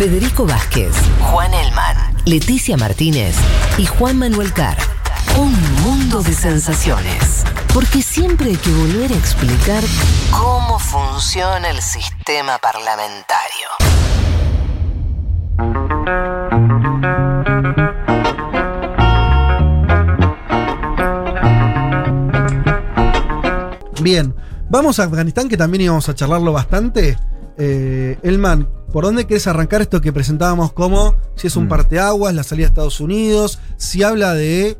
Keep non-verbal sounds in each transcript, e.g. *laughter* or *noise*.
Federico Vázquez, Juan Elman, Leticia Martínez y Juan Manuel Carr. Un mundo de sensaciones. Porque siempre hay que volver a explicar cómo funciona el sistema parlamentario. Bien, vamos a Afganistán, que también íbamos a charlarlo bastante. Eh, Elman, ¿por dónde querés arrancar esto que presentábamos como si es un Mm. parteaguas, la salida de Estados Unidos, si habla de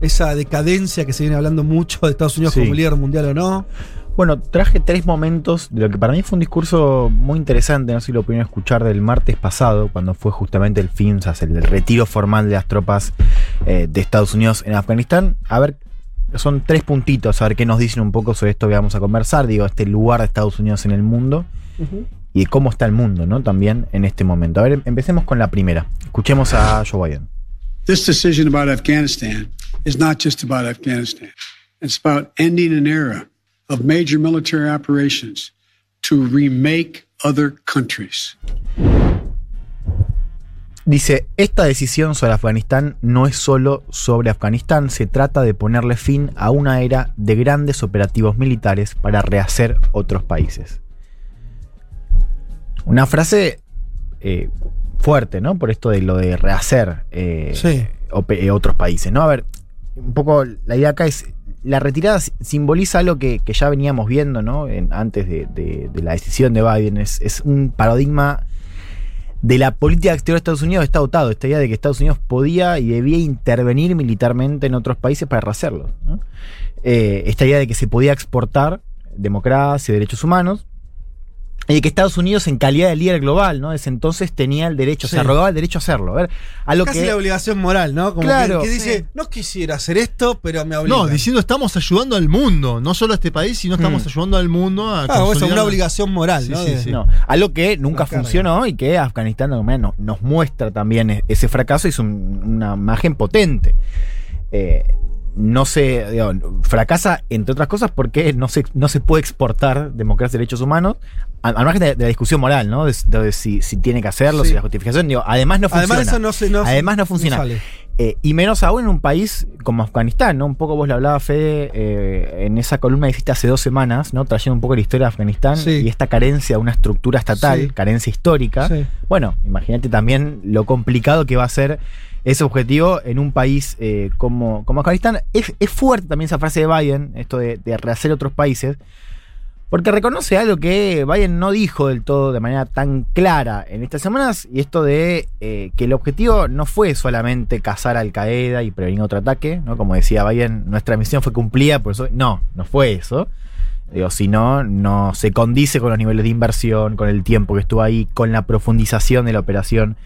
esa decadencia que se viene hablando mucho de Estados Unidos Sí. como líder mundial o no? Bueno, traje tres momentos de lo que para mí fue un discurso muy interesante, no sé si lo pudieron escuchar del martes pasado, cuando fue justamente el sea, el retiro formal de las tropas eh, de Estados Unidos en Afganistán. A ver, son tres puntitos, a ver qué nos dicen un poco sobre esto que vamos a conversar, digo, este lugar de Estados Unidos en el mundo y de cómo está el mundo, ¿no? También en este momento. A ver, empecemos con la primera. Escuchemos a Joe Biden. This decision about Afghanistan is not just about Afghanistan. It's about ending an era of major military operations to remake other countries. Dice, esta decisión sobre Afganistán no es solo sobre Afganistán, se trata de ponerle fin a una era de grandes operativos militares para rehacer otros países. Una frase eh, fuerte, ¿no? Por esto de lo de rehacer eh, Sí. eh, otros países, ¿no? A ver, un poco la idea acá es, la retirada si- simboliza algo que, que ya veníamos viendo, ¿no? En- antes de, de- de la decisión de Biden, es, es un paradigma de la política exterior de Estados Unidos está dotado, esta idea de que Estados Unidos podía y debía intervenir militarmente en otros países para rehacerlo. ¿no? Eh, esta idea de que se podía exportar democracia y derechos humanos, y de que Estados Unidos, en calidad de líder global, ¿no? Desde entonces tenía el derecho, Sí. se arrogaba el derecho a hacerlo. A ver, a lo Casi que. la obligación moral, ¿no? Como Claro. que, que dice, Sí. no quisiera hacer esto, pero me obliga. No, diciendo estamos ayudando al mundo, no solo a este país, sino estamos Mm. ayudando al mundo a Ah, o sea, consolidar- una obligación moral, Sí, ¿no? sí, De- sí. No, algo que nunca funcionó y que Afganistán de alguna manera, no- nos muestra también e- ese fracaso y es un- una imagen potente. Eh, no se digo, fracasa entre otras cosas porque no se, no se puede exportar democracia y derechos humanos al margen de, de la discusión moral, ¿no? De, de si, si tiene que hacerlo, Sí. si la justificación. Digo, además no funciona. Además, eso no se. No, Además no funciona. Eh, y menos aún en un país como Afganistán, ¿no? Un poco vos lo hablabas, Fede, eh, en esa columna que hiciste hace dos semanas, ¿no? Trayendo un poco la historia de Afganistán Sí. y esta carencia de una estructura estatal, Sí. carencia histórica. Bueno, imagínate también lo complicado que va a ser ese objetivo en un país eh, como, como Afganistán. Es, es fuerte también esa frase de Biden, esto de, de rehacer otros países, porque reconoce algo que Biden no dijo del todo de manera tan clara en estas semanas, y esto de eh, que el objetivo no fue solamente cazar Al Qaeda y prevenir otro ataque, ¿no? Como decía Biden, nuestra misión fue cumplida, por eso. No, no fue eso. Digo, si no, no se condice con los niveles de inversión, con el tiempo que estuvo ahí, con la profundización de la operación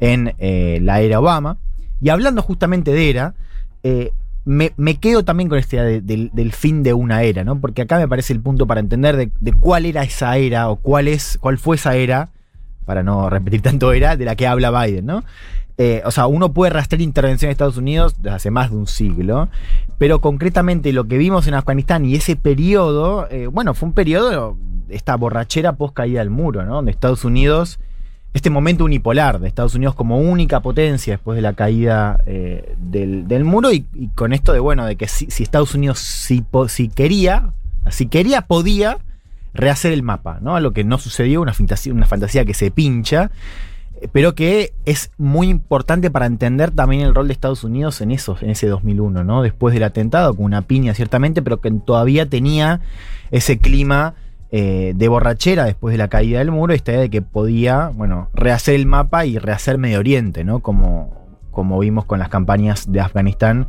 en eh, la era Obama. Y hablando justamente de era, eh, me, me quedo también con esta idea de- del, del fin de una era, ¿no? Porque acá me parece el punto para entender de, de cuál era esa era o cuál, es, cuál fue esa era, para no repetir tanto era, de la que habla Biden, ¿no? Eh, o sea, uno puede rastrear intervención de Estados Unidos desde hace más de un siglo, pero concretamente lo que vimos en Afganistán y ese periodo, eh, bueno, fue un periodo, esta borrachera post caída del muro, ¿no? Donde Estados Unidos, este momento unipolar de Estados Unidos como única potencia después de la caída eh, del, muro y, con esto de, bueno, de que si, Estados Unidos si quería, si quería, podía rehacer el mapa, ¿no? Lo que no sucedió, una fantasía, una fantasía que se pincha pero que es muy importante para entender también el rol de Estados Unidos en, eso, en ese 2001, ¿no? Después del atentado, con una piña ciertamente, pero que todavía tenía ese clima eh, de borrachera después de la caída del muro, esta idea de que podía, bueno, rehacer el mapa y rehacer Medio Oriente, ¿no? Como, como vimos con las campañas de Afganistán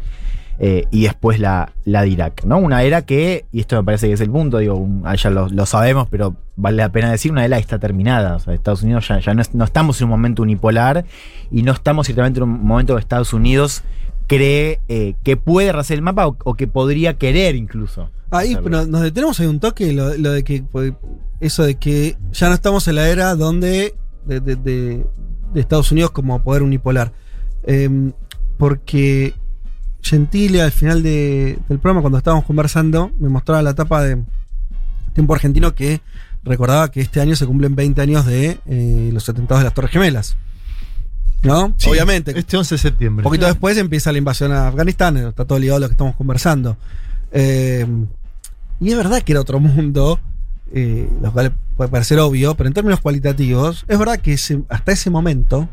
eh, y después la, la de Irak, ¿no? Una era que, y esto me parece que es el punto, digo, un- ah, ya lo, lo sabemos, pero vale la pena decir, una era está terminada. O sea, Estados Unidos ya, ya no, es- no estamos en un momento unipolar y no estamos ciertamente en un momento que Estados Unidos cree eh, que puede rehacer el mapa o, o que podría querer incluso. Ahí pero nos detenemos ahí un toque, lo, lo de que pues, eso de que ya no estamos en la era donde de, de- de- de Estados Unidos como poder unipolar. Em, porque Gentile al final de- del programa, cuando estábamos conversando, me mostraba la tapa de Tiempo Argentino que recordaba que este año se cumplen 20 años de eh, los atentados de las Torres Gemelas. ¿No? Sí, Obviamente. Este 11 de septiembre. Un poquito después empieza la invasión a Afganistán, está todo ligado a lo que estamos conversando. Eh, y es verdad que era otro mundo, eh, lo cual puede parecer obvio, pero en términos cualitativos, es verdad que ese- hasta ese momento,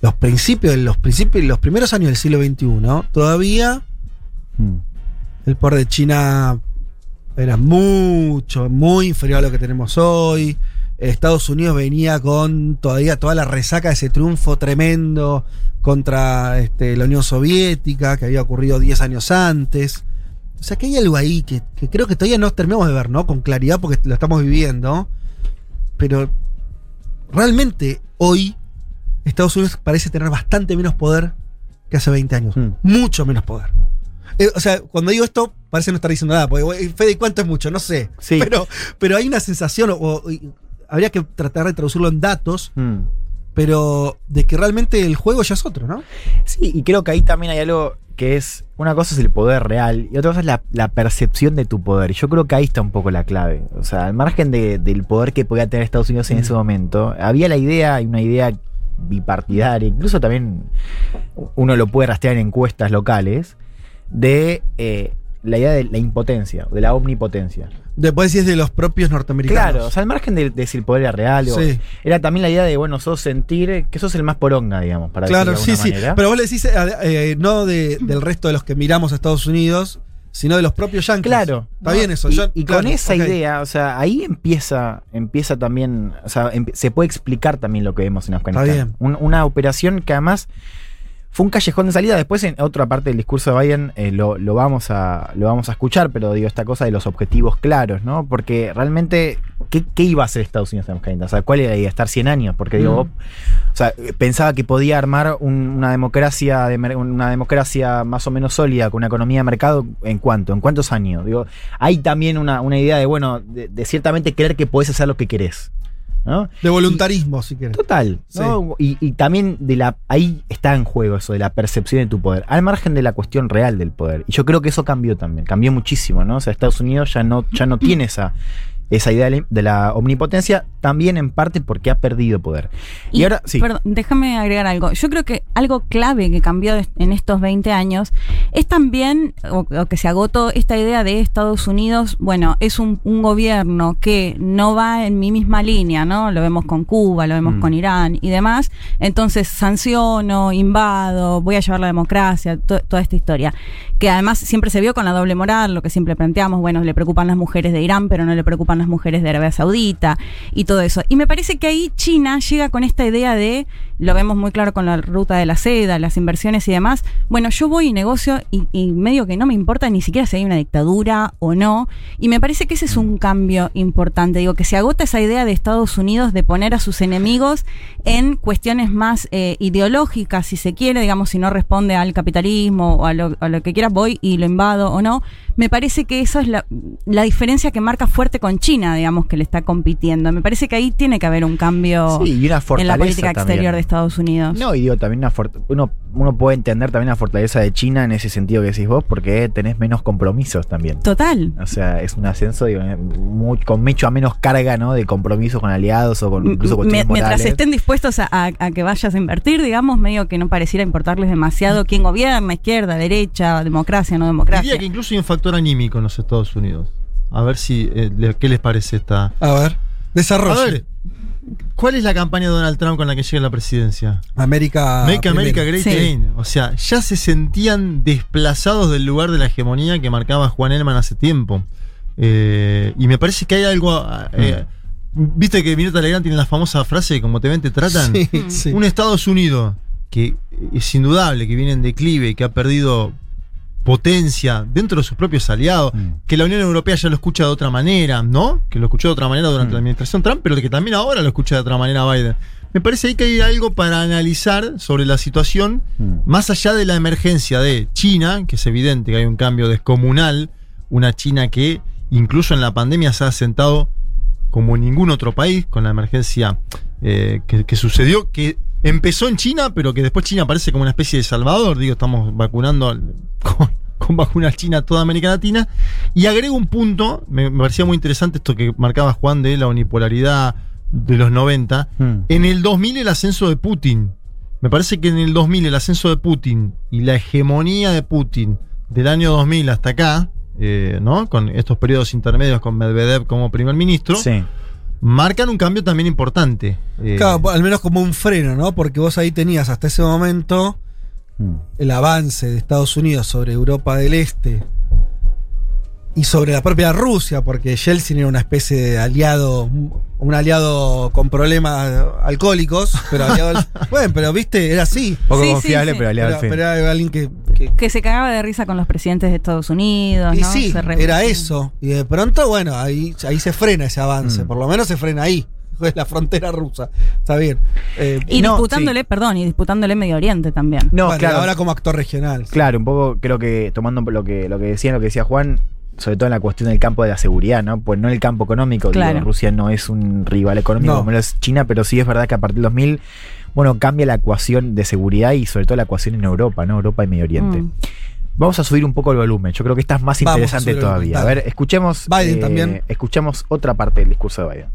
los principios, los principios, los primeros años del siglo XXI, todavía Mm. el poder de China era mucho, muy inferior a lo que tenemos hoy. Estados Unidos venía con todavía toda la resaca de ese triunfo tremendo contra este, la Unión Soviética, que había ocurrido 10 años antes. O sea que hay algo ahí que, que creo que todavía no terminamos de ver, ¿no? Con claridad porque lo estamos viviendo. Pero realmente hoy Estados Unidos parece tener bastante menos poder que hace 20 años. Mm. Mucho menos poder. Eh, o sea, cuando digo esto, parece no estar diciendo nada. Porque, Fede, ¿cuánto es mucho? No sé. Sí. Pero, pero hay una sensación, o, habría que tratar de traducirlo en datos, Mm. pero de que realmente el juego ya es otro, ¿no? Sí, y creo que ahí también hay algo que es, una cosa es el poder real y otra cosa es la, la percepción de tu poder. Y yo creo que ahí está un poco la clave. O sea, al margen de- del poder que podía tener Estados Unidos en Mm. ese momento, había la idea, y una idea bipartidaria, incluso también uno lo puede rastrear en encuestas locales, de eh, la idea de la impotencia, de la omnipotencia. Después si es de los propios norteamericanos. Claro, o sea, al margen de, de si el poder era real o- Sí. era también la idea de, bueno, sos sentir que sos el más poronga, digamos, para Claro, decirlo de sí, sí. manera. Pero vos le decís, eh, eh, no de- del resto de los que miramos a Estados Unidos, sino de los propios yankees. Claro. Está ¿no? bien eso. Y, yo- y claro, con esa idea, o sea, ahí empieza, empieza también, o sea, em- se puede explicar también lo que vemos en Afganistán. bien. Un- una operación que además fue un callejón de salida. Después en otra parte del discurso de Biden eh, lo, lo vamos a, lo vamos a escuchar, pero digo, esta cosa de los objetivos claros, ¿no? Porque realmente, ¿qué, qué iba a hacer Estados Unidos en Afganistán? O sea, ¿cuál era la idea? ¿Estar 100 años? Porque digo, Mm. vos- o sea, pensaba que podía armar un- una democracia de una democracia más o menos sólida con una economía de mercado en cuánto, en cuántos años. Digo, hay también una, una idea de bueno, de, de ciertamente creer que podés hacer lo que querés. ¿No? De voluntarismo, si quieres. Total. ¿no? Y, y también de la ahí está en juego eso de la percepción de tu poder, al margen de la cuestión real del poder. Y yo creo que eso cambió también, cambió muchísimo, ¿no? O sea, Estados Unidos ya no, ya no tiene esa, esa idea de la- omnipotencia, también en parte porque ha perdido poder. Y, ahora, sí. Perdón, déjame agregar algo. Yo creo que algo clave que cambió en estos 20 años es también, o, o que se agotó, esta idea de Estados Unidos, bueno, es un, un gobierno que no va en mi misma línea, ¿no? Lo vemos con Cuba, lo vemos Mm. con Irán y demás. Entonces sanciono, invado, voy a llevar la democracia, to- toda esta historia. Que además siempre se vio con la doble moral, lo que siempre planteamos, bueno, le preocupan las mujeres de Irán, pero no le preocupan las mujeres de Arabia Saudita y todo eso. Y me parece que ahí China llega con esta idea de, lo vemos muy claro con la ruta de la seda, las inversiones y demás, bueno, yo voy y negocio y, y medio que no me importa ni siquiera si hay una dictadura o no. Y me parece que ese es un cambio importante. Digo, que se agota esa idea de Estados Unidos de poner a sus enemigos en cuestiones más eh, ideológicas, si se quiere, digamos, si no responde al capitalismo o a lo, a lo que quiera, voy y lo invado o no. Me parece que eso es la, la diferencia que marca fuerte con China, digamos, que le está compitiendo. Me parece que ahí tiene que haber un cambio Sí, y una en la política también. exterior de Estados Unidos. No, y digo, también una uno, uno puede entender también la fortaleza de China en ese sentido que decís vos, porque tenés menos compromisos también. Total. O sea, es un ascenso digo, eh, muy- con mucho menos carga, ¿no? De compromisos con aliados o con incluso cuestiones mientras morales. estén dispuestos a, a- a que vayas a invertir, digamos, medio que no pareciera importarles demasiado quién gobierna, izquierda, derecha, democracia, no democracia. Diría que incluso hay un factor anímico en los Estados Unidos. A ver si eh, qué les parece esta. A ver, desarrollo. A ver, ¿cuál es la campaña de Donald Trump con la que llega a la presidencia? América. Make America. Great Sí. Again. O sea, ya se sentían desplazados del lugar de la hegemonía que marcaba Juan Elman hace tiempo. Eh, y me parece que hay algo. eh, Viste que Mirta Legrand tiene la famosa frase: como te ven, te tratan. Sí, sí. Un Estados Unidos que es indudable que viene en declive, que ha perdido potencia dentro de sus propios aliados, Mm. que la Unión Europea ya lo escucha de otra manera, ¿no? Que lo escuchó de otra manera durante Mm. la administración Trump, pero que también ahora lo escucha de otra manera Biden. Me parece ahí que hay algo para analizar sobre la situación, Mm. más allá de la emergencia de China, que es evidente que hay un cambio descomunal, una China que incluso en la pandemia se ha asentado como en ningún otro país, con la emergencia eh, que, que sucedió, que empezó en China, pero que después China aparece como una especie de salvador. Digo, estamos vacunando al- con, con vacuna china a toda América Latina. Y agrego un punto, me, me parecía muy interesante esto que marcaba Juan de la unipolaridad de los 90. Hmm. En el 2000 el ascenso de Putin. Me parece que en el 2000 el ascenso de Putin y la hegemonía de Putin del año 2000 hasta acá, eh, ¿no? Con estos periodos intermedios con Medvedev como primer ministro, Sí. marcan un cambio también importante. Eh, Claro, al menos como un freno, ¿no? Porque vos ahí tenías hasta ese momento Hmm. el avance de Estados Unidos sobre Europa del Este y sobre la propia Rusia, porque Yeltsin era una especie de aliado, un aliado con problemas alcohólicos, pero aliado, *laughs* bueno, pero viste, era así. Poco Sí, confiable, sí. pero aliado Pero, al fin. pero era alguien que, que- Que se cagaba de risa con los presidentes de Estados Unidos, y ¿no? sí, Se era eso. Y de pronto, bueno, ahí, ahí se frena ese avance, Mm. por lo menos se frena ahí. Es la frontera rusa. Está bien. Eh, Y No, disputándole, perdón, y disputándole Medio Oriente también. No, bueno, claro. ahora como actor regional. Claro, un poco creo que tomando lo que, lo que decía, lo que decía Juan, sobre todo en la cuestión del campo de la seguridad, ¿no? Pues no en el campo económico, digo, Claro. Rusia no es un rival económico No. como lo es China, pero sí es verdad que a partir del 2000, bueno, cambia la ecuación de seguridad y sobre todo la ecuación en Europa, ¿no? Europa y Medio Oriente. Mm. Vamos a subir un poco el volumen, yo creo que esta es más Vamos interesante todavía. A ver, escuchemos, eh, Biden también. escuchemos otra parte del discurso de Biden.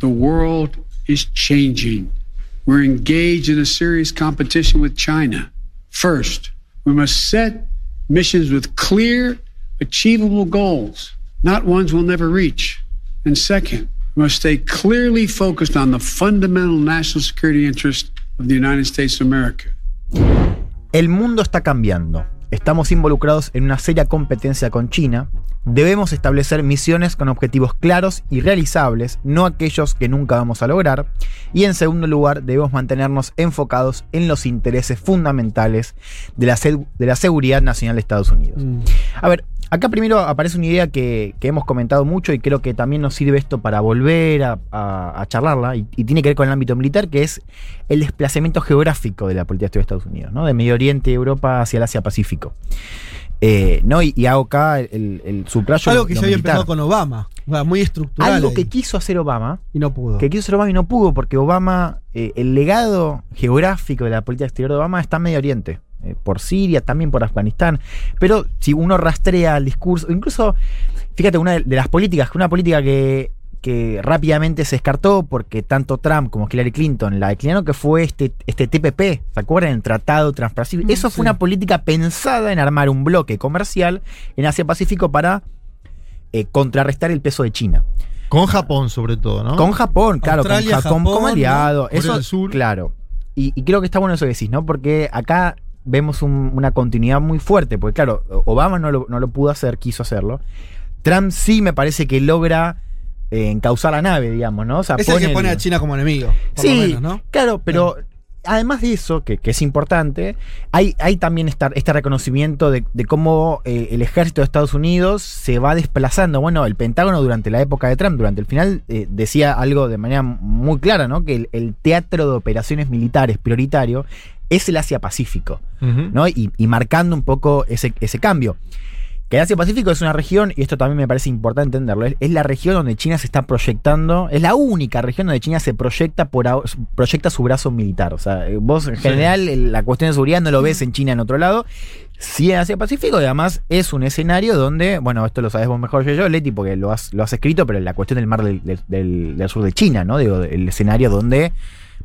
The world is changing. We're engaged in a serious competition with China. First, we must set missions with clear, achievable goals, not ones we'll never reach. And second, we must stay clearly focused on the fundamental national security interest of the United States of America. El mundo está cambiando. Estamos involucrados en una seria competencia con China. Debemos establecer misiones con objetivos claros y realizables, no aquellos que nunca vamos a lograr. Y en segundo lugar, debemos mantenernos enfocados en los intereses fundamentales de la, de la seguridad nacional de Estados Unidos. Mm. A ver, acá primero aparece una idea que, que hemos comentado mucho y creo que también nos sirve esto para volver a, a- a charlarla y, y tiene que ver con el ámbito militar, que es el desplazamiento geográfico de la política de Estados Unidos, ¿no? De Medio Oriente y Europa hacia el Asia-Pacífico. Eh, ¿no? y, y hago acá el, el subrayo Algo que se había militar. empezado con Obama. O sea, muy estructural. Algo ahí. que quiso hacer Obama, y no pudo. que quiso hacer Obama y no pudo, porque Obama, eh, el legado geográfico de la política exterior de Obama está en Medio Oriente, eh, por Siria, también por Afganistán. Pero si uno rastrea el discurso, incluso, fíjate, una de, de las políticas, que una política que, que rápidamente se descartó porque tanto Trump como Hillary Clinton la declinaron, que fue este, este TPP, ¿se acuerdan? El Tratado Transpacífico. Mm, Eso fue una política pensada en armar un bloque comercial en Asia-Pacífico para eh, contrarrestar el peso de China. Con Japón, sobre todo, ¿no? Con Japón, claro, Australia, con Japón, como aliado. ¿no? Eso, del Sur. claro. Y, y creo que está bueno eso que decís, ¿no? Porque acá vemos un- una continuidad muy fuerte, porque claro, Obama no lo, no lo pudo hacer, quiso hacerlo. Trump sí me parece que logra eh, encauzar la nave, digamos, ¿no? O sea, es el que pone a China como enemigo. Por Sí, lo menos, ¿no? claro, pero además de eso, que, que es importante, hay, hay también esta- este reconocimiento de, de cómo eh, el ejército de Estados Unidos se va desplazando. Bueno, el Pentágono durante la época de Trump, durante el final, eh, decía algo de manera muy clara, ¿no? Que el, el teatro de operaciones militares prioritario es el Asia-Pacífico. ¿no? Y, y marcando un poco ese, ese cambio. Que el Asia-Pacífico es una región, y esto también me parece importante entenderlo, es, es la región donde China se está proyectando, es la única región donde China se proyecta por proyecta su brazo militar. O sea, eh, vos en general la cuestión de seguridad no lo ves en China en otro lado. Sí en Asia-Pacífico, y además es un escenario donde, bueno, esto lo sabes vos mejor que yo, Leti, porque lo has, lo has escrito, pero la cuestión del mar del, del- del- del sur de China, ¿no? Digo, el escenario donde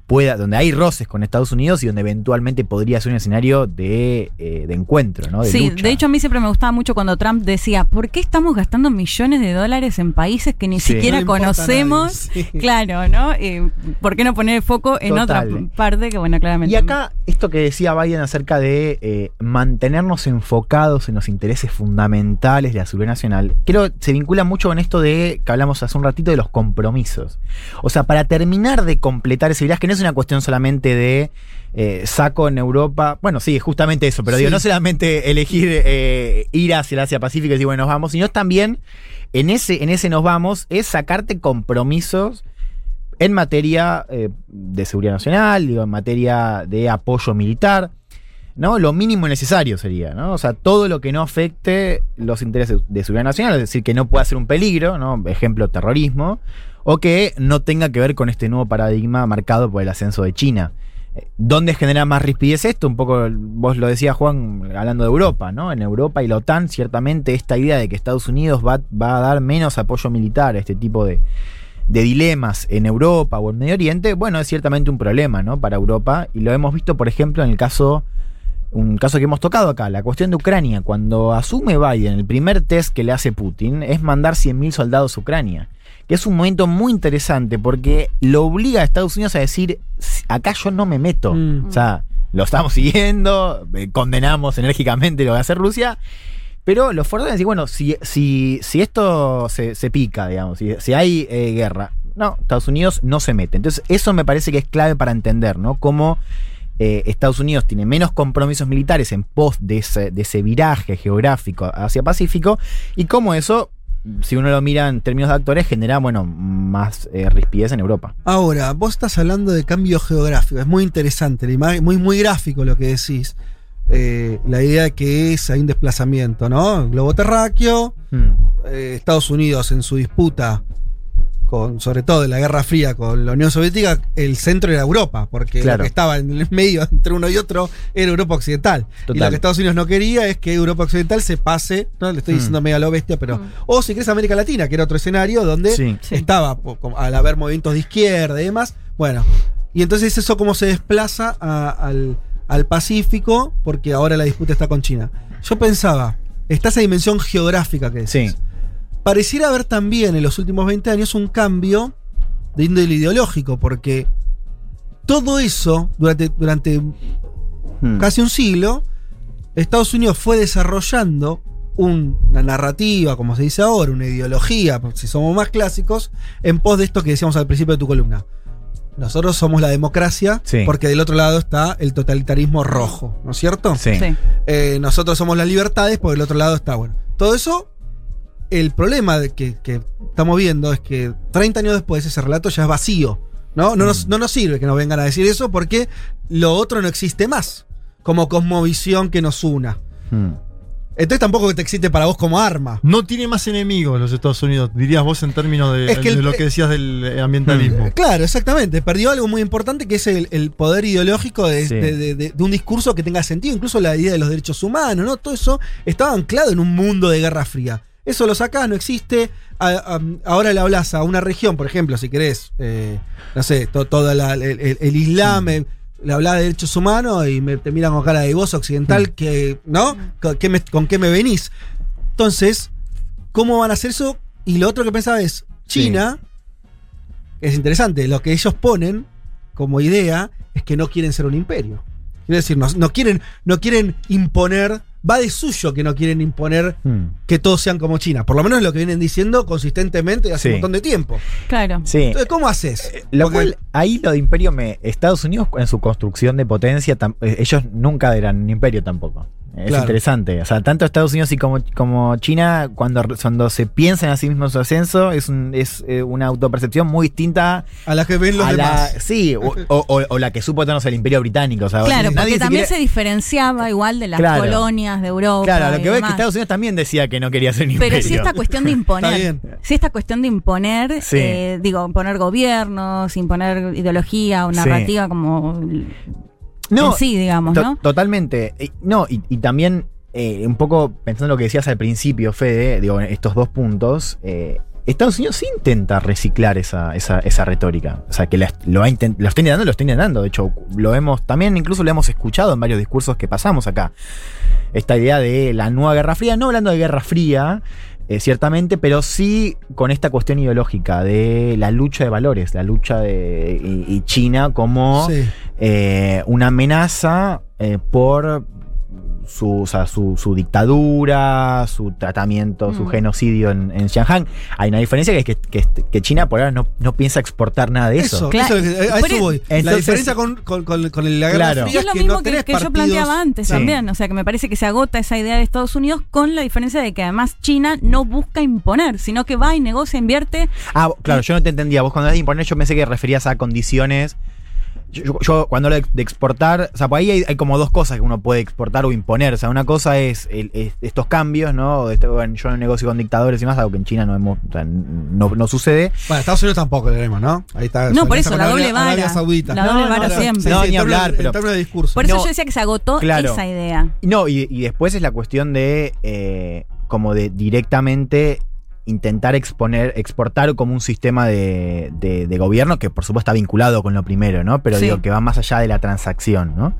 pueda, donde hay roces con Estados Unidos y donde eventualmente podría ser un escenario de, eh, de encuentro, ¿no? De sí, lucha. de hecho a mí siempre me gustaba mucho cuando Trump decía, ¿por qué estamos gastando millones de dólares en países que ni Sí. siquiera No conocemos? nadie, sí. Claro, ¿no? Eh, ¿Por qué no poner el foco en Total. otra parte que, bueno, claramente... Y acá, esto que decía Biden acerca de eh, mantenernos enfocados en los intereses fundamentales de la seguridad nacional, creo se vincula mucho con esto de que hablamos hace un ratito de los compromisos. O sea, para terminar de completar ese viaje, que no es una cuestión solamente de eh, saco en Europa, bueno, sí, es justamente eso, pero digo, no solamente elegir eh, ir hacia el Asia Pacífico y decir, bueno, nos vamos, sino también en ese, en ese nos vamos, es sacarte compromisos en materia eh, de seguridad nacional, digo, en materia de apoyo militar, ¿no? Lo mínimo necesario sería, ¿no? O sea, todo lo que no afecte los intereses de seguridad nacional, es decir, que no pueda ser un peligro, ¿no? Ejemplo, terrorismo, o que no tenga que ver con este nuevo paradigma marcado por el ascenso de China Eh, ¿Dónde genera más rispidez esto? Un poco, vos lo decías Juan, hablando de Europa, ¿no? En Europa y la OTAN, ciertamente esta idea de que Estados Unidos va, a dar menos apoyo militar a este tipo de, de dilemas en Europa o en Medio Oriente, bueno, es ciertamente un problema, ¿no? Para Europa. Y lo hemos visto, por ejemplo, en el caso, un caso que hemos tocado acá, la cuestión de Ucrania. Cuando asume Biden, el primer test que le hace Putin es mandar 100.000 soldados a Ucrania. Que es un momento muy interesante porque lo obliga a Estados Unidos a decir, acá yo no me meto. Mm. O sea, lo estamos *laughs* siguiendo, eh, condenamos enérgicamente lo que hace Rusia. Pero los fuertes decir, bueno, si, si, si esto se, se pica, digamos, si, si hay eh, guerra, no, Estados Unidos no se mete. Entonces, eso me parece que es clave para entender, ¿no? Cómo eh, Estados Unidos tiene menos compromisos militares en pos de ese, de ese viraje geográfico hacia Pacífico y cómo eso, si uno lo mira en términos de actores, genera, bueno, más eh, rispidez en Europa. Ahora, vos estás hablando de cambio geográfico, es muy interesante, la imagen- muy, muy gráfico lo que decís. Eh, la idea de que es, hay un desplazamiento, ¿no? Globo terráqueo, Hmm. eh, Estados Unidos en su disputa, con, sobre todo en la Guerra Fría con la Unión Soviética, el centro era Europa, porque Claro. lo que estaba en el medio *laughs* entre uno y otro era Europa Occidental. Y lo que Estados Unidos no quería es que Europa Occidental se pase, no le estoy Mm. diciendo medio a lo bestia, pero. Mm. O si querés América Latina, que era otro escenario donde Sí. Estaba, como al haber movimientos de izquierda y demás. Bueno, y entonces eso cómo se desplaza a- al, al Pacífico, porque ahora la disputa está con China. Yo pensaba, está esa dimensión geográfica que decís. Sí. Pareciera haber también en los últimos 20 años un cambio de índole ideológico, porque todo eso, durante, durante Hmm. casi un siglo, Estados Unidos fue desarrollando un- una narrativa, como se dice ahora, una ideología, si somos más clásicos, en pos de esto que decíamos al principio de tu columna. Nosotros somos la democracia, Sí. porque del otro lado está el totalitarismo rojo, ¿no es cierto? Sí. Sí. Eh, nosotros somos las libertades, porque del otro lado está, bueno. Todo eso, el problema de que, que estamos viendo es que 30 años después ese relato ya es vacío. ¿no? No, nos, no nos sirve que nos vengan a decir eso porque lo otro no existe más como cosmovisión que nos una. Hmm. Entonces tampoco que te existe para vos como arma. No tiene más enemigos los Estados Unidos, dirías vos en términos de, Es que el- de lo que decías del eh, ambientalismo. Claro, exactamente. Perdió algo muy importante que es el, el poder ideológico de, Sí. de- de- de- de un discurso que tenga sentido, incluso la idea de los derechos humanos, ¿no? Todo eso estaba anclado en un mundo de guerra fría. Eso lo sacás, no existe. A- a- ahora le hablas a una región, por ejemplo, si querés, eh, no sé, to- toda la- el, el- el Islam, le hablas de derechos humanos y me, te miran con cara de vos occidental, que, ¿no? ¿Con qué, me, ¿Con qué me venís? Entonces, ¿cómo van a hacer eso? Y lo otro que pensaba es, Sí. China, es interesante, lo que ellos ponen como idea es que no quieren ser un imperio. Es decir, no, no quieren, no quieren imponer, va de suyo que no quieren imponer Hmm. que todos sean como China. Por lo menos es lo que vienen diciendo consistentemente hace Sí. un montón de tiempo. Claro. Sí. Entonces, ¿cómo haces? Lo Porque- cual, ahí lo de imperio, me, Estados Unidos en su construcción de potencia, tam- eh, ellos nunca eran un imperio tampoco. Es Claro. interesante. O sea, tanto Estados Unidos y como, como China, cuando, cuando se piensan a sí mismos su ascenso, es, un- es eh, una autopercepción muy distinta a las que ven los la. demás. Sí, *laughs* o, o- la que supo tenernos el imperio británico. O sea, Claro, nadie porque se también quiere- se diferenciaba igual de las Claro. colonias de Europa. Claro, lo que veo es que. Estados Unidos también decía que no quería ser un imperio. Pero si esta cuestión de *laughs* imponer, si esta cuestión de imponer, Sí. eh, digo, imponer gobiernos, imponer ideología o Sí. narrativa como No, en sí, digamos, To- ¿no? Totalmente. No, y, y también, eh, un poco pensando en lo que decías al principio, Fede, digo, estos dos puntos, eh, Estados Unidos sí intenta reciclar esa, esa, esa retórica. O sea, que la- lo, ha lo está intentando, lo está intentando. De hecho, lo hemos, también incluso lo hemos escuchado en varios discursos que pasamos acá. Esta idea de la nueva Guerra Fría, no hablando de Guerra Fría, eh, ciertamente, pero sí con esta cuestión ideológica de la lucha de valores, la lucha de y, y China como Sí. eh, una amenaza eh, por su, o sea, su, su dictadura, su tratamiento, su Mm. genocidio en, en Xinjiang. Hay una diferencia que es que, que- que China por ahora no, no piensa exportar nada de eso. Eso, Claro. eso a eso e- voy. la diferencia con, con, con- con la Guerra Claro. Fría es es lo que mismo no que, que yo planteaba antes Sí. también. O sea, que me parece que se agota esa idea de Estados Unidos con la diferencia de que además China no busca imponer, sino que va y negocia, invierte. Ah, claro, yo no te entendía. Vos cuando ibas a imponer, yo pensé que referías a condiciones. Yo, yo cuando hablo de, de exportar, o sea, por ahí hay, hay como dos cosas que uno puede exportar o imponer. O sea, una cosa es, el- es estos cambios, ¿no? Este, bueno, yo negocio con dictadores y más, algo que en China no, hemos, o sea, no, no sucede. Bueno, Estados Unidos tampoco tenemos, ¿no? Ahí está. No, por eso, la doble Arabia vara. Saudita. La doble No, vara no, siempre. no, ni hablar, pero- de discurso. Por eso No. yo decía que se agotó Claro. esa idea. No, y, y después es la cuestión de eh, como de directamente intentar exponer, exportar como un sistema de, de- de gobierno que por supuesto está vinculado con lo primero, ¿no? Pero Sí. digo que va más allá de la transacción, ¿no?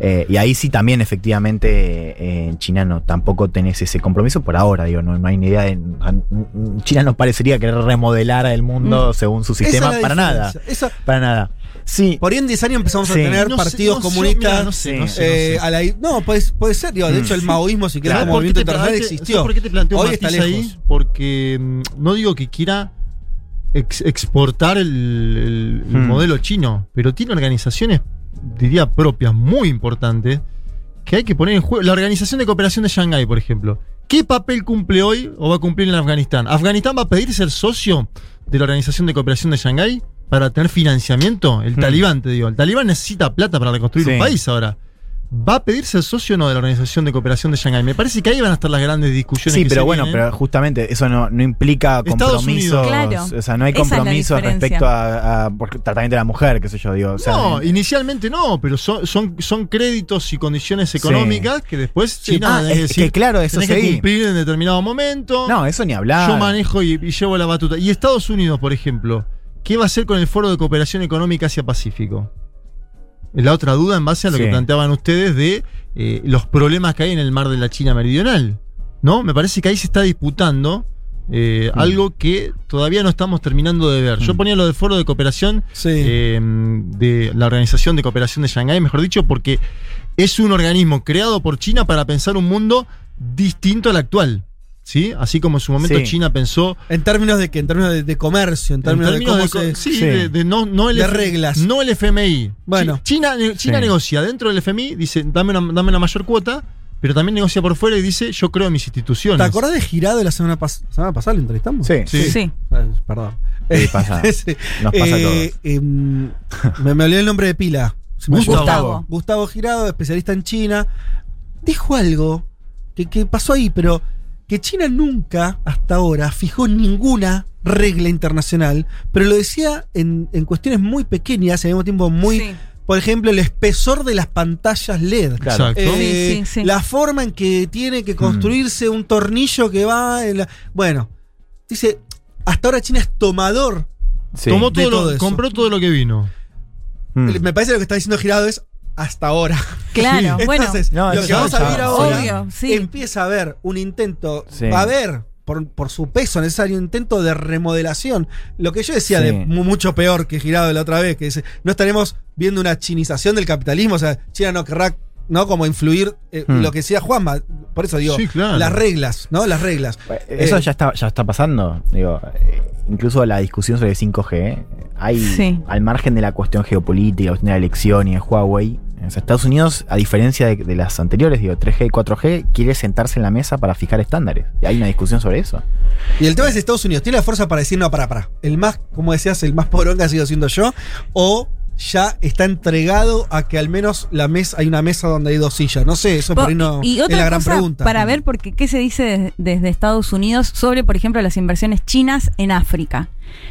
Eh, y ahí sí también efectivamente eh, en China no, tampoco tenés ese compromiso por ahora, digo, no, no hay ni idea de... China no parecería querer remodelar el mundo según su sistema, para nada. Esa- para nada. Sí, por ahí en 10 años empezamos Sí. a tener No sé, partidos sé, comunistas. no sé, no sé, no eh, sé. a la- no, puede, puede ser, digo, de hecho el maoísmo, si querés, ¿Sabes como movimiento te- internacional existió. ¿sabes por qué te planteo Hoy está matiz ahí? lejos. Porque mm, no digo que quiera ex- exportar el, el- el Hmm. modelo chino, pero tiene organizaciones, diría, propias, muy importantes, que hay que poner en juego. La Organización de Cooperación de Shanghái, por ejemplo. ¿Qué papel cumple hoy o va a cumplir en Afganistán? ¿Afganistán va a pedir ser socio de la Organización de Cooperación de Shanghái para tener financiamiento? El Hmm. talibán, te digo. El talibán necesita plata para reconstruir Sí. un país ahora. ¿Va a pedir ser socio o no de la Organización de Cooperación de Shanghái? Me parece que ahí van a estar las grandes discusiones. Sí, que pero se bueno, vienen. pero justamente eso no, no implica compromisos. Claro. O sea, no hay compromisos respecto a, a- tratamiento de la mujer, qué sé yo, digo. O sea, no, en- inicialmente no, pero son, son, son créditos y condiciones económicas que después China Ah, va a es decir, que claro, eso tenés que sí. cumplir en determinado momento. no, eso ni hablar. Yo manejo y, y llevo la batuta. Y Estados Unidos, por ejemplo, ¿qué va a hacer con el Foro de Cooperación Económica Asia-Pacífico? La otra duda en base a lo Sí. que planteaban ustedes de eh, los problemas que hay en el mar de la China Meridional. ¿No? Me parece que ahí se está disputando eh, Mm. algo que todavía no estamos terminando de ver. Yo Mm. ponía lo del Foro de Cooperación Sí. eh, de la Organización de Cooperación de Shanghái, mejor dicho, porque es un organismo creado por China para pensar un mundo distinto al actual. ¿Sí? Así como en su momento Sí. China pensó en términos de que, en términos de, de comercio, en en términos, de de, cómo se. co- sí, Sí. de, de no, no el De F- reglas. No el FMI. Bueno. Chi- China, China Sí. negocia dentro del FMI, dice, dame una, dame una mayor cuota, pero también negocia por fuera y dice, yo creo en mis instituciones. ¿Te acordás de Girado de la semana, pas- semana pasada? ¿Lo entrevistamos? Sí. Sí. Sí. Eh, Perdón. Sí, pasa. *laughs* Sí. Nos pasa a Eh, em, me, me olvidé el nombre de pila. Se Gustavo. Gustavo. Gustavo Girado, especialista en China. Dijo algo que, que pasó ahí, pero que China nunca, hasta ahora, fijó ninguna regla internacional, pero lo decía en, en cuestiones muy pequeñas y al mismo tiempo muy. Sí. Por ejemplo, el espesor de las pantallas LED. Claro. Exacto. Eh, Sí, sí, sí. La forma en que tiene que construirse un tornillo que va en la. Bueno, dice, hasta ahora China es tomador. Sí. Tomó de todo, lo- todo eso. compró todo lo que vino. Mm. Me parece que lo que está diciendo Girado es hasta ahora. Claro, *laughs* bueno. Entonces, No, lo que vamos a vivir ahora Obvio, sí. empieza a haber un intento, Sí. va a haber, por, por su peso necesario, un intento de remodelación. Lo que yo decía Sí. de mu- mucho peor que Girado de la otra vez, que dice, no estaremos viendo una chinización del capitalismo, o sea, China no querrá, ¿no? Como influir eh, Hmm. lo que decía Juanma, por eso digo, Sí, claro. las reglas, ¿no? Las reglas. Eso Eh, ya está, ya está pasando. Digo, eh, incluso la discusión sobre 5G, eh, hay Sí. al margen de la cuestión geopolítica, la cuestión de la elección y de Huawei. Estados Unidos, a diferencia de, las anteriores, digo, 3G y 4G, quiere sentarse en la mesa para fijar estándares. Y hay una discusión sobre eso. Y el tema es Estados Unidos, ¿tiene la fuerza para decir no, para, para? El más, como decías, el más poronga ha sido siendo yo, o ya está entregado a que al menos la mesa, hay una mesa donde hay dos sillas. No sé, eso por ahí no y es otra la gran cosa pregunta. para ver porque qué se dice des- desde Estados Unidos sobre, por ejemplo, las inversiones chinas en África.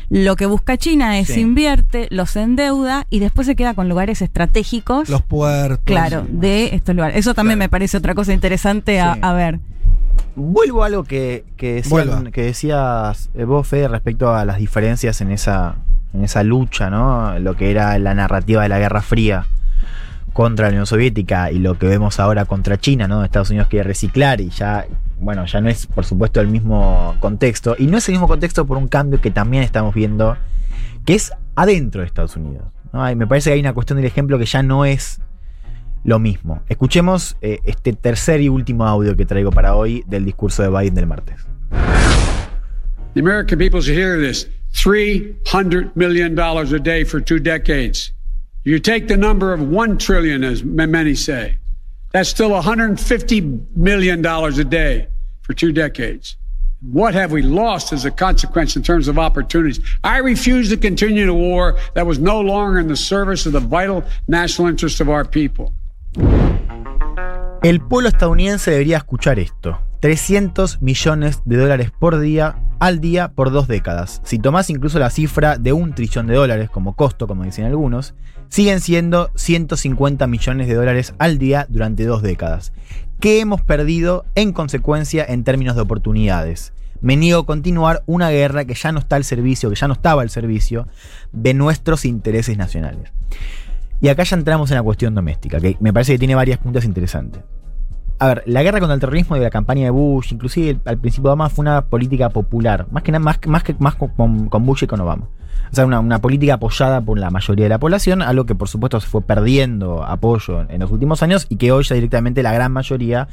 Lo que busca China es Sí. invierte, los endeuda y después se queda con lugares estratégicos. Los puertos. claro, de estos lugares. Eso también me parece otra cosa interesante a, Sí. a ver. Vuelvo a algo que, que, decían- Vuelva. que decías eh, vos, Fede, respecto a las diferencias en esa, en esa lucha, ¿no? Lo que era la narrativa de la Guerra Fría contra la Unión Soviética y lo que vemos ahora contra China, ¿no? Estados Unidos quiere reciclar y ya, bueno, ya no es, por supuesto, el mismo contexto. Y no es el mismo contexto por un cambio que también estamos viendo, que es adentro de Estados Unidos. me parece que hay una cuestión del ejemplo que ya no es lo mismo. Escuchemos eh, este tercer y último audio que traigo para hoy del discurso de Biden del martes. $300 million a day for two decades. You take the number of 1 trillion, as many say. That's still $150 million a day for two decades. What have we lost as a consequence in terms of opportunities? I refuse to continue a war that was no longer in the service of the vital national interest of our people. El pueblo estadounidense debería escuchar esto. 300 millones de dólares por día, al día, por dos décadas. Si tomás incluso la cifra de un trillón de dólares como costo, como dicen algunos, siguen siendo 150 millones de dólares al día durante dos décadas. ¿Qué hemos perdido en consecuencia en términos de oportunidades? Me niego a continuar una guerra que ya no está al servicio, que ya no estaba al servicio de nuestros intereses nacionales. Y acá ya entramos en la cuestión doméstica, que me parece que tiene varias puntas interesantes. A ver, la guerra contra el terrorismo y la campaña de Bush, inclusive al principio de Obama, fue una política popular, más que nada, más, más, que, más con, Bush y con Obama. O sea, una, política apoyada por la mayoría de la población, algo que por supuesto se fue perdiendo apoyo en los últimos años y que hoy ya directamente la gran mayoría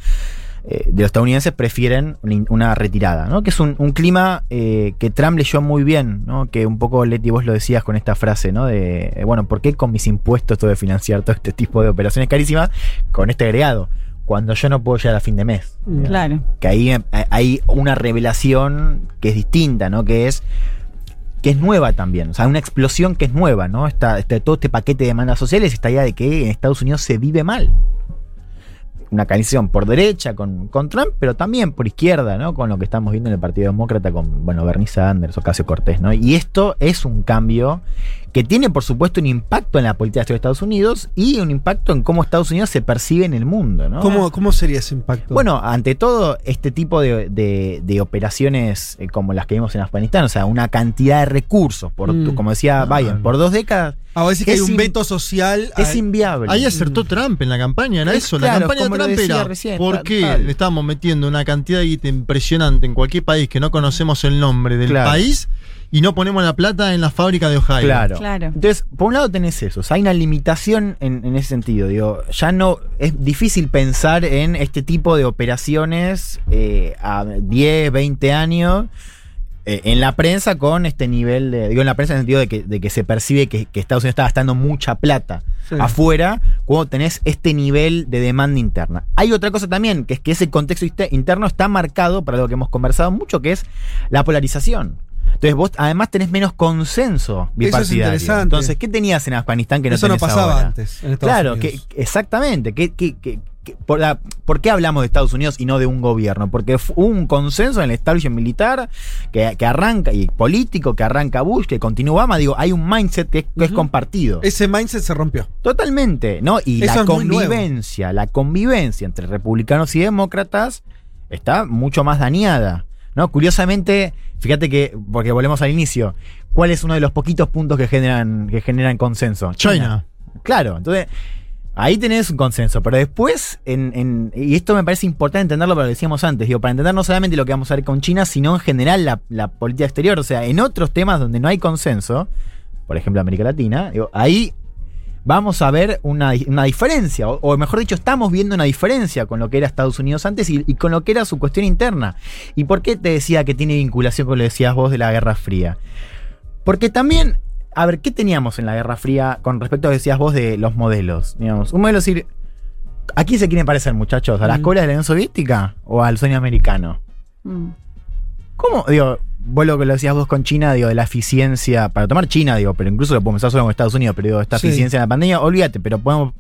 eh, de los estadounidenses prefieren una, retirada, ¿no? Que es un, clima eh, que Trump leyó muy bien, ¿no? Que un poco, Leti, vos lo decías con esta frase, ¿no? De, eh, bueno, ¿por qué con mis impuestos tengo que financiar todo este tipo de operaciones carísimas con este agregado? Cuando yo no puedo llegar a fin de mes. Mm. Claro. Que ahí eh, hay una revelación que es distinta, ¿no? Que es que es nueva también, o sea, una explosión que es nueva, ¿no? Está, está todo este paquete de demandas sociales, esta idea de que en Estados Unidos se vive mal. Una canción por derecha con, con Trump, pero también por izquierda, ¿no? Con lo que estamos viendo en el Partido Demócrata con, bueno, Bernie Sanders, Ocasio Cortés, ¿no? Y esto es un cambio que tiene, por supuesto, un impacto en la política de Estados Unidos y un impacto en cómo Estados Unidos se percibe en el mundo, ¿no? ¿Cómo, ¿Cómo sería ese impacto? Bueno, ante todo, este tipo de, de- de operaciones eh, como las que vimos en Afganistán, o sea, una cantidad de recursos, por, Mm. como decía Ah. Biden, por dos décadas, a decir que hay es un veto social. es a- inviable. Ahí acertó Trump en la campaña, era Es eso. claro, la campaña de Trump era recién, ¿por qué tal. le estábamos metiendo una cantidad de guita impresionante en cualquier país que no conocemos el nombre del Claro. país y no ponemos la plata en la fábrica de Ohio? Claro. Claro. Entonces, por un lado tenés eso, o sea, hay una limitación en, en ese sentido. Digo, ya no es difícil pensar en este tipo de operaciones eh, a 10, 20 años eh, en la prensa con este nivel de. Digo, en la prensa en el sentido de que, de que se percibe que, que Estados Unidos está gastando mucha plata Sí. afuera cuando tenés este nivel de demanda interna. Hay otra cosa también, que es que ese contexto inte- interno está marcado, para lo que hemos conversado mucho, que es la polarización. Entonces vos además tenés menos consenso bipartidario. interesante. Entonces, ¿qué tenías en Afganistán que no Eso no pasaba ahora? antes. En Claro, que, exactamente. Que, que- que- que- por, la- ¿Por qué hablamos de Estados Unidos y no de un gobierno? Porque hubo un consenso en el establishment militar que, que arranca, y político, que arranca Bush, que continúa Obama. Digo, hay un mindset que, es- es compartido. Ese mindset se rompió. Totalmente, ¿no? Y Eso la es convivencia, la convivencia entre republicanos y demócratas está mucho más dañada, ¿no? Curiosamente, fíjate que, porque volvemos al inicio, ¿cuál es uno de los poquitos puntos que generan, que generan consenso? China. Claro, entonces ahí tenés un consenso, pero después, en, en- y esto me parece importante entenderlo, pero lo decíamos antes, digo, para entender no solamente lo que vamos a ver con China, sino en general la, la política exterior, o sea, en otros temas donde no hay consenso, por ejemplo América Latina, digo, ahí vamos a ver una, una diferencia, o, o mejor dicho, estamos viendo una diferencia con lo que era Estados Unidos antes y, y con lo que era su cuestión interna. ¿Y por qué te decía que tiene vinculación con lo que decías vos de la Guerra Fría? Porque también, a ver, ¿qué teníamos en la Guerra Fría con respecto a lo que decías vos de los modelos? Digamos, un modelo es decir, ¿a quién se quieren parecer, muchachos? ¿A las Mm. colas de la Unión Soviética o al sueño americano? Mm. ¿Cómo? Digo, vos lo que lo decías vos con China, digo, de la eficiencia, para tomar China, digo, pero incluso lo podemos usar solo con Estados Unidos, pero digo, esta Sí. eficiencia en la pandemia, olvídate, pero podemos.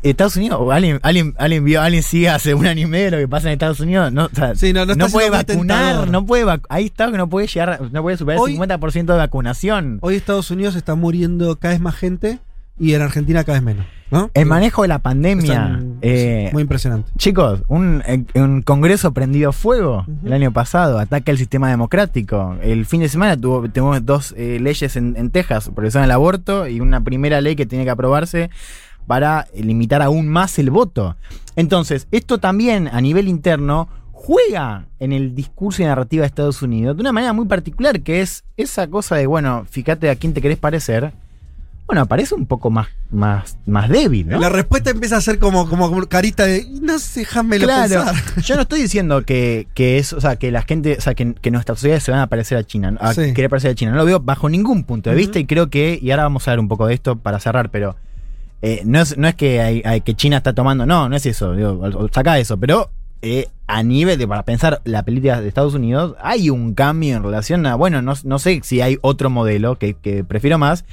Estados Unidos, o alguien, alguien, alguien vio, alguien sigue hace un año y medio lo que pasa en Estados Unidos, no, o sea, Sí, no, no está puede vacunar, no puede vac- ahí está que no puede llegar, no puede superar Hoy- el 50% de vacunación. Hoy Estados Unidos está muriendo cada vez más gente y en Argentina cada vez menos. ¿no? El manejo de la pandemia. Están- eh, muy impresionante. Chicos, un, eh, un congreso prendido fuego el año pasado, ataca el sistema democrático. El fin de semana tuvo, tuvimos dos eh, leyes en, en Texas por el aborto y una primera ley que tiene que aprobarse para limitar aún más el voto. Entonces, esto también a nivel interno juega en el discurso y narrativa de Estados Unidos de una manera muy particular, que es esa cosa de, bueno, fíjate a quién te querés parecer. Bueno, parece un poco más, más, más débil, ¿no? La respuesta empieza a ser como, como carita de no sé, déjame Claro, pensar. *laughs* yo no estoy diciendo que, que es, o sea, que la gente, o sea, que, que nuestras sociedades se van a parecer a China, a Sí. querer parecer a China. No lo veo bajo ningún punto de vista y creo que, y ahora vamos a ver un poco de esto para cerrar, pero eh, no, es, no es que, hay, hay- que China está tomando, no, no es eso, digo, saca eso, pero eh, a nivel de, para pensar la política de Estados Unidos, hay un cambio en relación a, bueno, no, no sé si hay otro modelo que, que prefiero más,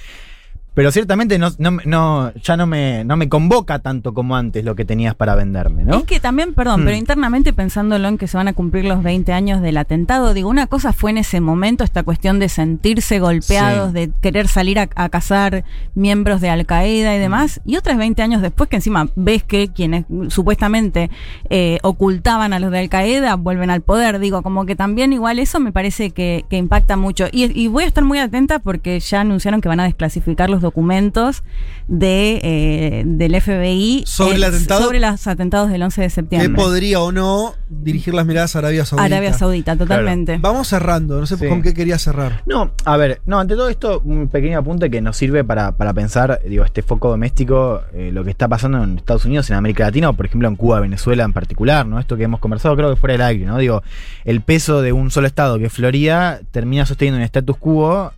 pero ciertamente no, no, no- ya no me, no me convoca tanto como antes lo que tenías para venderme, ¿no? Es que también, perdón, Hmm. pero internamente pensándolo en que se van a cumplir los 20 años del atentado, digo, una cosa fue en ese momento esta cuestión de sentirse golpeados, Sí. de querer salir a, a cazar miembros de Al Qaeda y demás, y otras 20 años después que encima ves que quienes supuestamente eh, ocultaban a los de Al Qaeda vuelven al poder, digo, como que también igual eso me parece que, que impacta mucho. Y, y voy a estar muy atenta porque ya anunciaron que van a desclasificar los documentos de, eh, del FBI Sobre el eh, atentado. sobre los atentados del 11 de Que septiembre. podría o no dirigir las miradas a Arabia Saudita. Arabia Saudita, totalmente. Vamos cerrando, no sé Sí. con qué quería cerrar. No, a ver, no, ante todo esto, un pequeño apunte que nos sirve para, para pensar, digo, este foco doméstico, eh, lo que está pasando en Estados Unidos, en América Latina, o por ejemplo en Cuba, Venezuela en particular, ¿no? Esto que hemos conversado, creo que fuera del aire, ¿no? Digo, el peso de un solo estado, que es Florida, termina sosteniendo un status quo que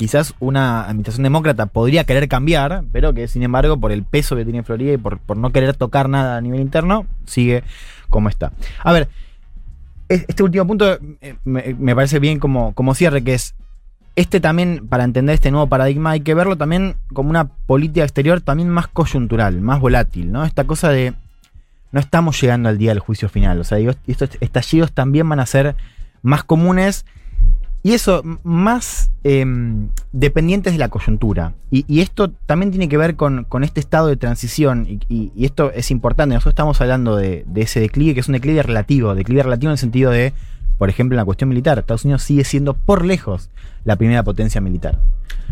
quizás una administración demócrata podría querer cambiar, pero que sin embargo, por el peso que tiene Florida y por, por no querer tocar nada a nivel interno, sigue como está. A ver, es- este último punto eh, me, parece bien como, como cierre, que es este también, para entender este nuevo paradigma, hay que verlo también como una política exterior también más coyuntural, más volátil, ¿no? Esta cosa de no estamos llegando al día del juicio final. O sea, estos estallidos también van a ser más comunes y eso, más em, dependientes de la coyuntura. Y, y esto también tiene que ver con, con este estado de transición, y, y- y esto es importante. Nosotros estamos hablando de, de ese declive, que es un declive relativo, declive relativo en el sentido de, por ejemplo, en la cuestión militar. Estados Unidos sigue siendo por lejos la primera potencia militar.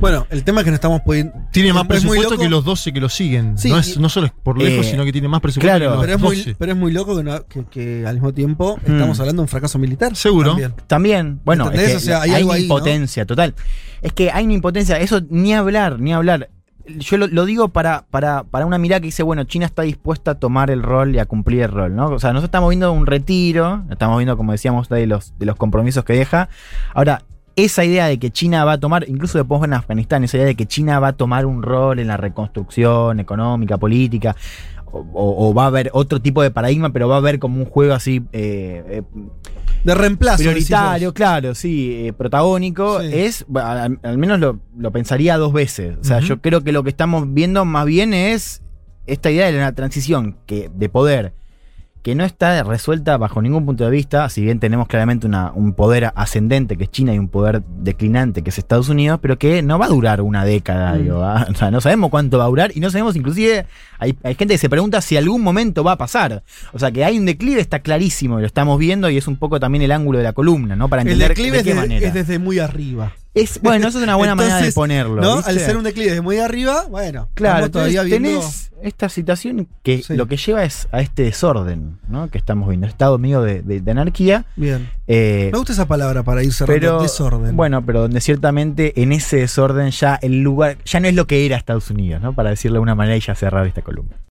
Bueno, el tema es que no estamos pudiendo. Tiene más presupuesto que los 12 que lo siguen. Sí, no, es, y- no solo es por lejos, Eh, sino que tiene más presupuesto claro, que Pero los es, muy, 12. pero es muy loco que, no- que- que al mismo tiempo Mm. estamos hablando de un fracaso militar. Seguro. también. También, bueno, es que O sea, hay hay, algo una ahí, ¿no? impotencia, total. Es que hay una impotencia, eso ni hablar, ni hablar. Yo lo, digo para, para, para una mirada que dice, bueno, China está dispuesta a tomar el rol y a cumplir el rol, ¿no? O sea, nosotros estamos viendo un retiro, estamos viendo, como decíamos, de los, de los compromisos que deja. Ahora, esa idea de que China va a tomar, incluso después en Afganistán, esa idea de que China va a tomar un rol en la reconstrucción económica, política, o va a haber otro tipo de paradigma, pero va a haber como un juego así eh, eh, De reemplazo. prioritario, claro, sí, eh, protagónico, Sí. es, bueno, al, al menos lo, lo pensaría dos veces. O sea, yo creo que lo que estamos viendo más bien es esta idea de una transición que, de poder que no está resuelta bajo ningún punto de vista, si bien tenemos claramente una- un poder ascendente que es China y un poder declinante que es Estados Unidos, pero que no va a durar una década, Mm. digo, ¿ah? o sea, no sabemos cuánto va a durar y no sabemos inclusive, hay, hay gente que se pregunta si algún momento va a pasar, o sea que hay un declive, está clarísimo, lo estamos viendo y es un poco también el ángulo de la columna, ¿no? Para El entender declive de es, qué de- manera. es desde muy arriba. Es- *laughs* bueno, eso es una buena manera de ponerlo. Al ser un declive desde muy arriba, bueno, Claro, todavía viendo. tenés esta situación que Sí. lo que lleva es a este desorden, ¿no? Que estamos viendo, estado medio de, de- de anarquía. Bien. eh, Me gusta esa palabra para ir cerrando pero desorden. bueno, pero donde ciertamente en ese desorden ya el lugar ya no es lo que era Estados Unidos, ¿no? Para decirlo de una manera y ya cerrar esta columna.